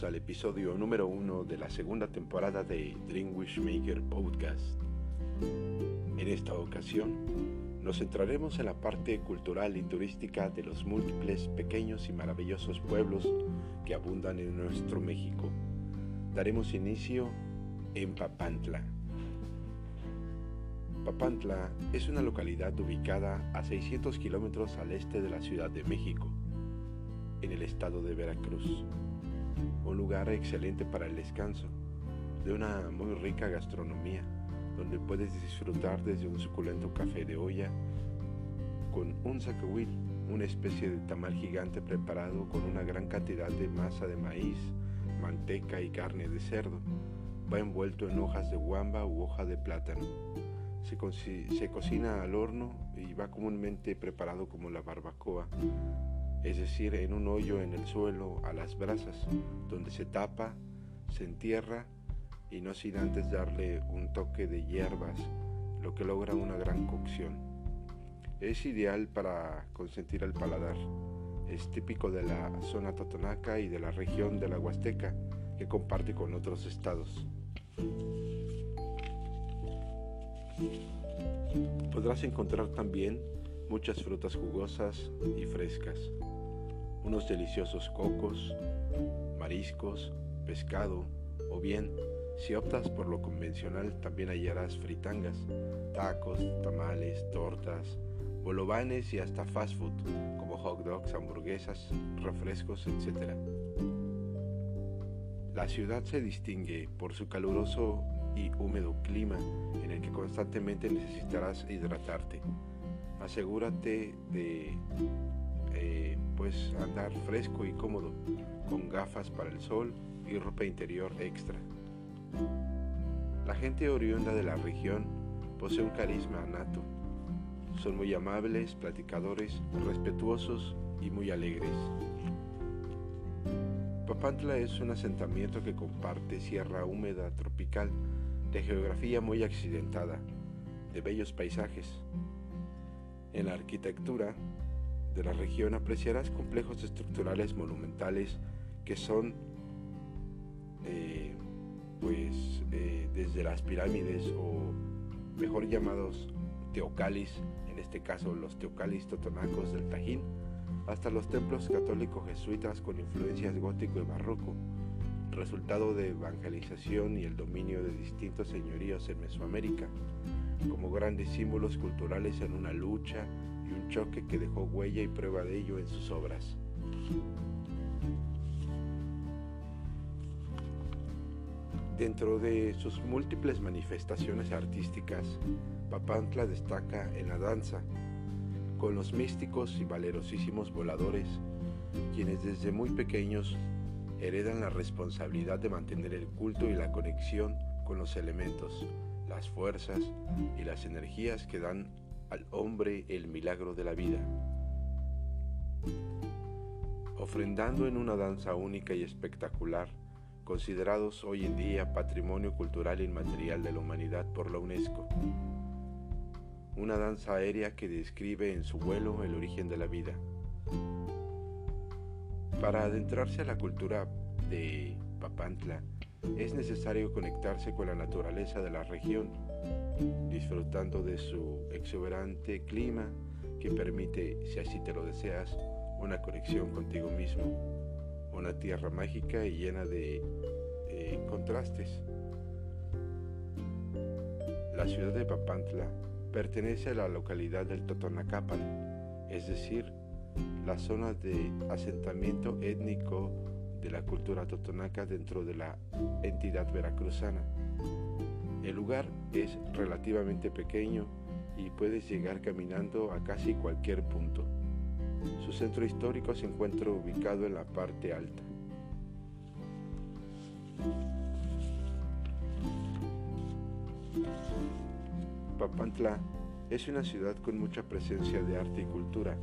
Al episodio número uno de la segunda temporada de Dream Wishmaker Podcast. En esta ocasión nos centraremos en la parte cultural y turística de los múltiples pequeños y maravillosos pueblos que abundan en nuestro México. Daremos inicio en Papantla. Papantla es una localidad ubicada a 600 kilómetros al este de la Ciudad de México, en el estado de Veracruz un lugar excelente para el descanso, de una muy rica gastronomía, donde puedes disfrutar desde un suculento café de olla con un zacahuil, una especie de tamal gigante preparado con una gran cantidad de masa de maíz, manteca y carne de cerdo. Va envuelto en hojas de guamba u hoja de plátano. Se, se cocina al horno y va comúnmente preparado como la barbacoa, es decir, en un hoyo en el suelo a las brasas, donde se tapa, se entierra y no sin antes darle un toque de hierbas, lo que logra una gran cocción. Es ideal para consentir el paladar. Es típico de la zona totonaca y de la región de la Huasteca que comparte con otros estados. Podrás encontrar también muchas frutas jugosas y frescas unos deliciosos cocos, mariscos, pescado o bien, si optas por lo convencional, también hallarás fritangas, tacos, tamales, tortas, bolovanes y hasta fast food como hot dogs, hamburguesas, refrescos, etc. La ciudad se distingue por su caluroso y húmedo clima en el que constantemente necesitarás hidratarte. Asegúrate de eh, pues andar fresco y cómodo, con gafas para el sol y ropa interior extra. La gente oriunda de la región posee un carisma nato. Son muy amables, platicadores, respetuosos y muy alegres. Papantla es un asentamiento que comparte sierra húmeda tropical de geografía muy accidentada, de bellos paisajes. En la arquitectura de la región apreciarás complejos estructurales monumentales que son eh, pues eh, desde las pirámides o mejor llamados teocalis, en este caso los teocalis totonacos del Tajín, hasta los templos católicos jesuitas con influencias gótico y barroco, resultado de evangelización y el dominio de distintos señoríos en Mesoamérica, como grandes símbolos culturales en una lucha un choque que dejó huella y prueba de ello en sus obras. Dentro de sus múltiples manifestaciones artísticas, Papantla destaca en la danza, con los místicos y valerosísimos voladores, quienes desde muy pequeños heredan la responsabilidad de mantener el culto y la conexión con los elementos, las fuerzas y las energías que dan al hombre el milagro de la vida, ofrendando en una danza única y espectacular, considerados hoy en día Patrimonio Cultural Inmaterial de la Humanidad por la UNESCO. Una danza aérea que describe en su vuelo el origen de la vida. Para adentrarse a la cultura de Papantla, es necesario conectarse con la naturaleza de la región, disfrutando de su exuberante clima que permite, si así te lo deseas, una conexión contigo mismo, una tierra mágica y llena de contrastes. La ciudad de Papantla pertenece a la localidad del Totonacapan, es decir, la zona de asentamiento étnico de la cultura totonaca dentro de la entidad veracruzana. El lugar es relativamente pequeño y puedes llegar caminando a casi cualquier punto. Su centro histórico se encuentra ubicado en la parte alta. Papantla es una ciudad con mucha presencia de arte y cultura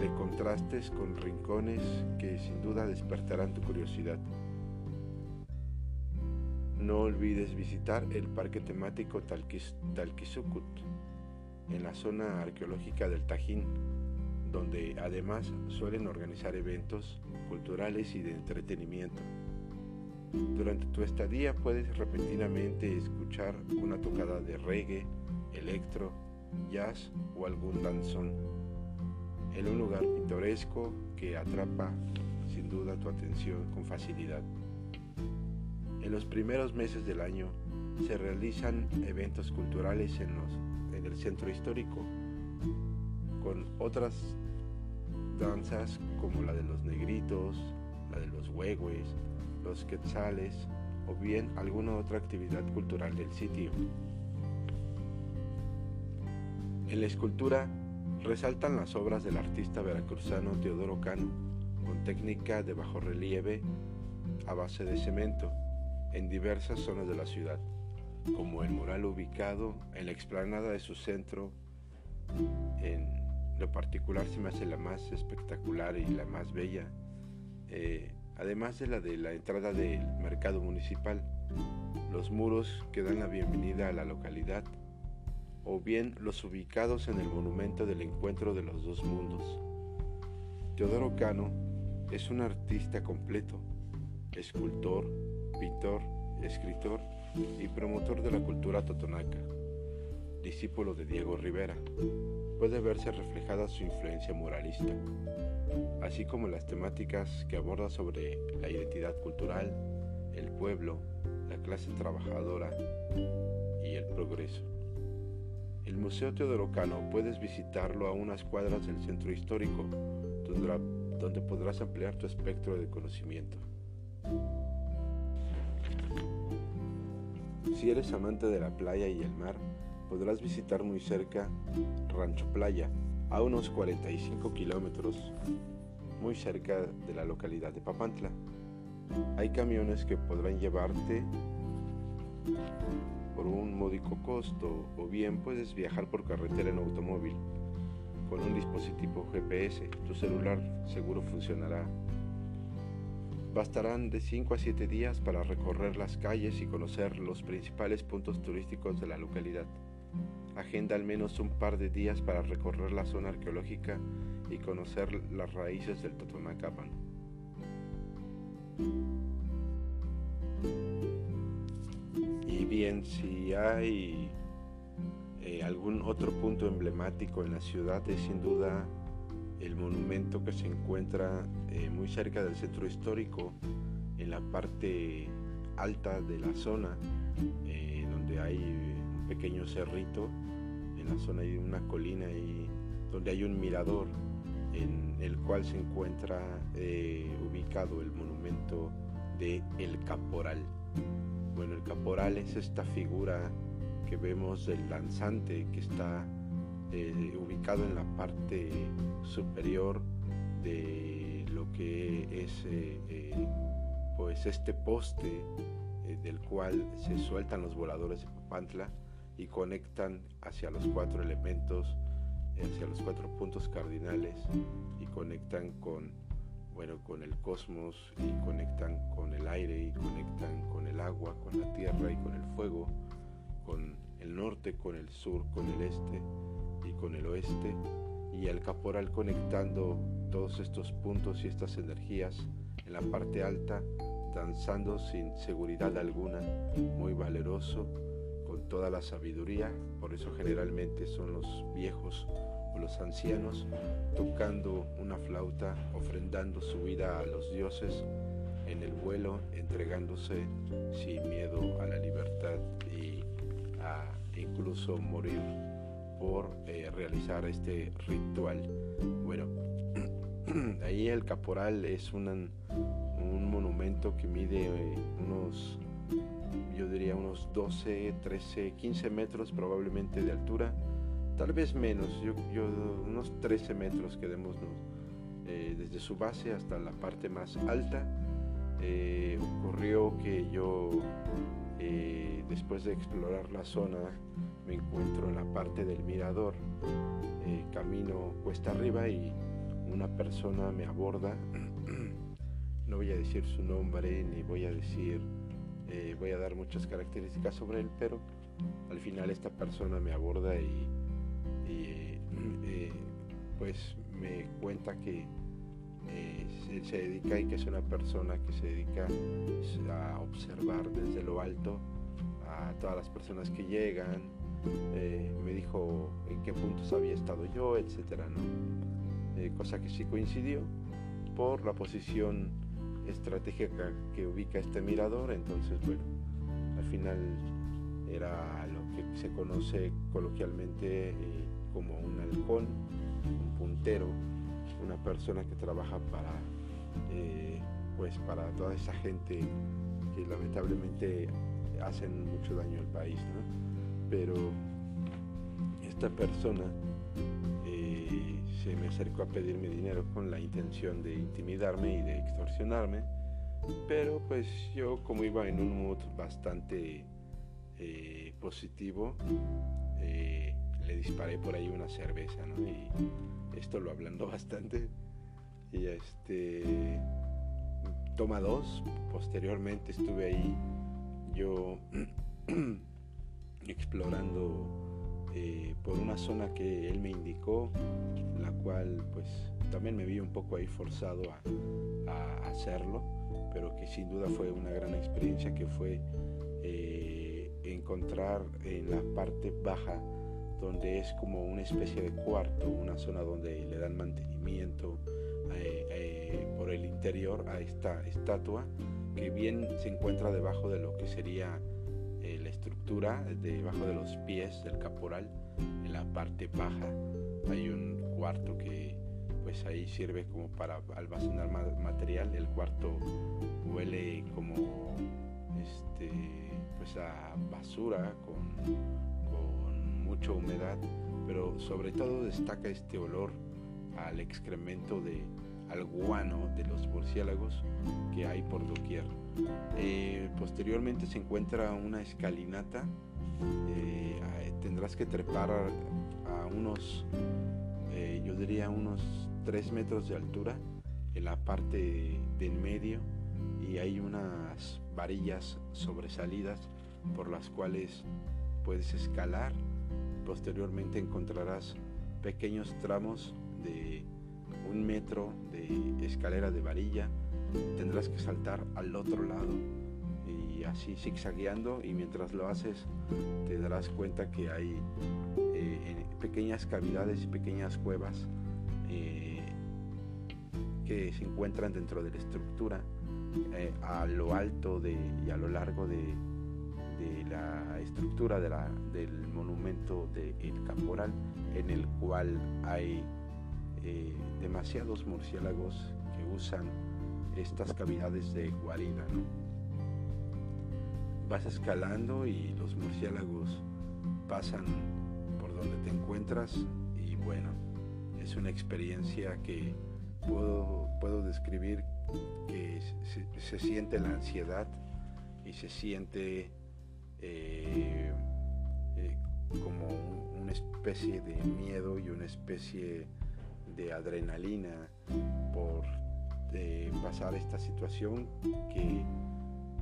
de contrastes con rincones que sin duda despertarán tu curiosidad. No olvides visitar el parque temático Talquisucut en la zona arqueológica del Tajín, donde además suelen organizar eventos culturales y de entretenimiento. Durante tu estadía puedes repentinamente escuchar una tocada de reggae, electro, jazz o algún danzón en un lugar pintoresco que atrapa sin duda tu atención con facilidad. En los primeros meses del año se realizan eventos culturales en, el centro histórico con otras danzas como la de los negritos, la de los huehues, los quetzales o bien alguna otra actividad cultural del sitio. En la escultura resaltan las obras del artista veracruzano Teodoro Cano, con técnica de bajo relieve a base de cemento, en diversas zonas de la ciudad, como el mural ubicado en la explanada de su centro. En lo particular se me hace la más espectacular y la más bella, eh, además de la de la entrada del mercado municipal, los muros que dan la bienvenida a la localidad o bien los ubicados en el monumento del encuentro de los dos mundos. Teodoro Cano es un artista completo, escultor, pintor, escritor y promotor de la cultura totonaca. Discípulo de Diego Rivera, puede verse reflejada su influencia moralista, así como las temáticas que aborda sobre la identidad cultural, el pueblo, la clase trabajadora y el progreso. El Museo Teodoro Cano puedes visitarlo a unas cuadras del centro histórico, donde, podrás ampliar tu espectro de conocimiento. Si eres amante de la playa y el mar, podrás visitar muy cerca Rancho Playa, a unos 45 kilómetros, muy cerca de la localidad de Papantla. Hay camiones que podrán llevarte por un módico costo o bien puedes viajar por carretera en automóvil. Con un dispositivo GPS, tu celular seguro funcionará. Bastarán de 5 a 7 días para recorrer las calles y conocer los principales puntos turísticos de la localidad. Agenda al menos un par de días para recorrer la zona arqueológica y conocer las raíces del Totonacapan. bien, si hay eh, algún otro punto emblemático en la ciudad, es sin duda el monumento que se encuentra eh, muy cerca del centro histórico, en la parte alta de la zona, eh, donde hay un pequeño cerrito, en la zona hay una colina y donde hay un mirador en el cual se encuentra ubicado el monumento de El Caporal. Bueno, el caporal es esta figura que vemos del lanzante que está eh, ubicado en la parte superior de lo que es eh, eh, pues este poste del cual se sueltan los voladores de Papantla y conectan hacia los cuatro elementos, hacia los cuatro puntos cardinales y conectan con bueno, con el cosmos y conectan con el aire y conectan con el agua, con la tierra y con el fuego, con el norte, con el sur, con el este y con el oeste, y el caporal conectando todos estos puntos y estas energías en la parte alta, danzando sin seguridad alguna, muy valeroso, con toda la sabiduría, por eso generalmente son los viejos los ancianos tocando una flauta, ofrendando su vida a los dioses en el vuelo, entregándose sin miedo a la libertad y a incluso morir por eh, realizar este ritual. Bueno, ahí el caporal es un monumento que mide eh, unos, yo diría unos 12, 13, 15 metros probablemente de altura tal vez menos, yo, unos 13 metros quedémonos eh, desde su base hasta la parte más alta. Eh, ocurrió que yo, eh, después de explorar la zona, me encuentro en la parte del mirador, camino cuesta arriba y una persona me aborda. no voy a decir su nombre ni voy a decir, voy a dar muchas características sobre él, pero al final esta persona me aborda y y eh, pues me cuenta que eh, se, dedica y que es una persona que se dedica a observar desde lo alto a todas las personas que llegan. Eh, me dijo en qué puntos había estado yo, etcétera, ¿no? cosa que sí coincidió por la posición estratégica que ubica este mirador. Entonces, bueno, al final era lo que se conoce coloquialmente como un halcón, un puntero, una persona que trabaja para, eh, pues para toda esa gente que lamentablemente hacen mucho daño al país, Pero esta persona eh, se me acercó a pedirme dinero con la intención de intimidarme y de extorsionarme, pero pues yo como iba en un mood bastante eh, positivo, le disparé por ahí una cerveza. Y esto lo hablando bastante. Y este, toma dos, posteriormente estuve ahí yo explorando eh, por una zona que él me indicó, la cual pues también me vi un poco ahí forzado a, hacerlo, pero que sin duda fue una gran experiencia que fue eh, encontrar en la parte baja donde es como una especie de cuarto, una zona donde le dan mantenimiento eh, eh, por el interior a esta estatua que bien se encuentra debajo de lo que sería eh, la estructura, debajo de los pies del caporal, en la parte baja. Hay un cuarto que pues ahí sirve como para almacenar material, el cuarto huele como este pues a basura con mucha humedad, pero sobre todo destaca este olor al excremento de al guano de los murciélagos que hay por doquier. Eh, posteriormente se encuentra una escalinata, eh, tendrás que trepar a, unos, eh, yo diría unos 3 metros de altura en la parte de en medio y hay unas varillas sobresalidas por las cuales puedes escalar Posteriormente encontrarás pequeños tramos de un metro de escalera de varilla. Tendrás que saltar al otro lado y así zigzagueando y mientras lo haces te darás cuenta que hay eh, pequeñas cavidades y pequeñas cuevas eh, que se encuentran dentro de la estructura eh, a lo alto de, y a lo largo de, de la estructura de del monumento del Caporal, en el cual hay eh, demasiados murciélagos que usan estas cavidades de guarida. Vas escalando y los murciélagos pasan por donde te encuentras y bueno, es una experiencia que puedo, puedo describir que se siente la ansiedad y se siente eh, eh, como una especie de miedo y una especie de adrenalina por pasar esta situación que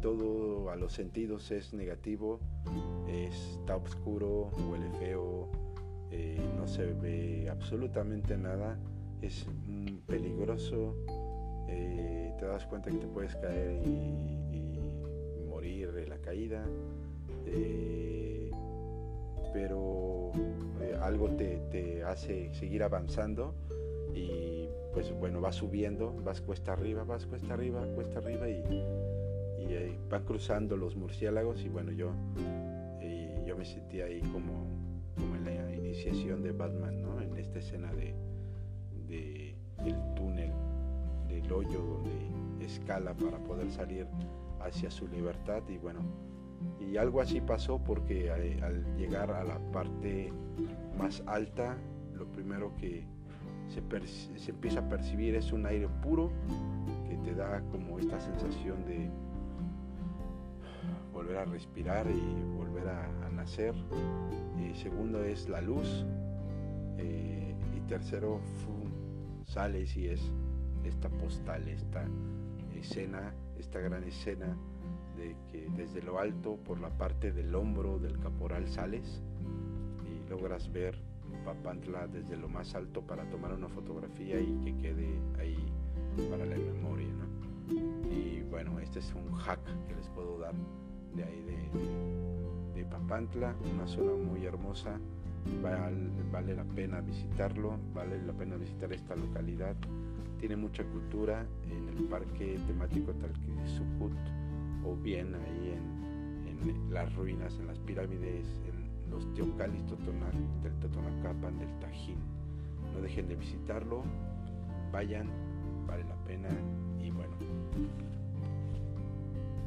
todo a los sentidos es negativo, está oscuro, huele feo, eh, no se ve absolutamente nada, es peligroso, te das cuenta que te puedes caer y morir de la caída. Eh, pero eh, algo te, hace seguir avanzando y pues bueno, vas subiendo, vas cuesta arriba, vas cuesta arriba, cuesta arriba y, y van cruzando los murciélagos y bueno, yo, yo me sentí ahí como, como en la iniciación de Batman, ¿no? En esta escena de, de el túnel, del hoyo donde escala para poder salir hacia su libertad y bueno, y algo así pasó porque eh, al, llegar a la parte más alta, lo primero que se, empieza a percibir es un aire puro que te da como esta sensación de volver a respirar y volver a, nacer. Y segundo es la luz. Eh, y tercero, sales y es esta postal, esta escena, esta gran escena de que desde lo alto, por la parte del hombro del caporal sales y logras ver Papantla desde lo más alto para tomar una fotografía y que quede ahí para la memoria. Y bueno, este es un hack que les puedo dar de ahí de, de, Papantla, una zona muy hermosa. Vale, vale la pena visitarlo, vale la pena visitar esta localidad. Tiene mucha cultura en el parque temático Talquisucut o bien ahí en, en las ruinas, en las pirámides, en los teocalis del Totonacapan, del Tajín. No dejen de visitarlo, vayan, vale la pena y bueno.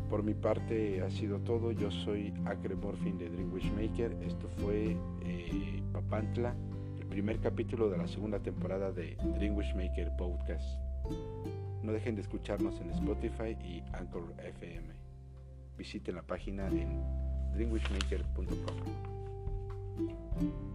Por mi parte ha sido todo. Yo soy Acre Morphin de Dream Wishmaker. Esto fue eh, Papantla, el primer capítulo de la segunda temporada de Dream Wishmaker Podcast. No dejen de escucharnos en Spotify y Anchor FM. Visiten la página en dreamwishmaker.com.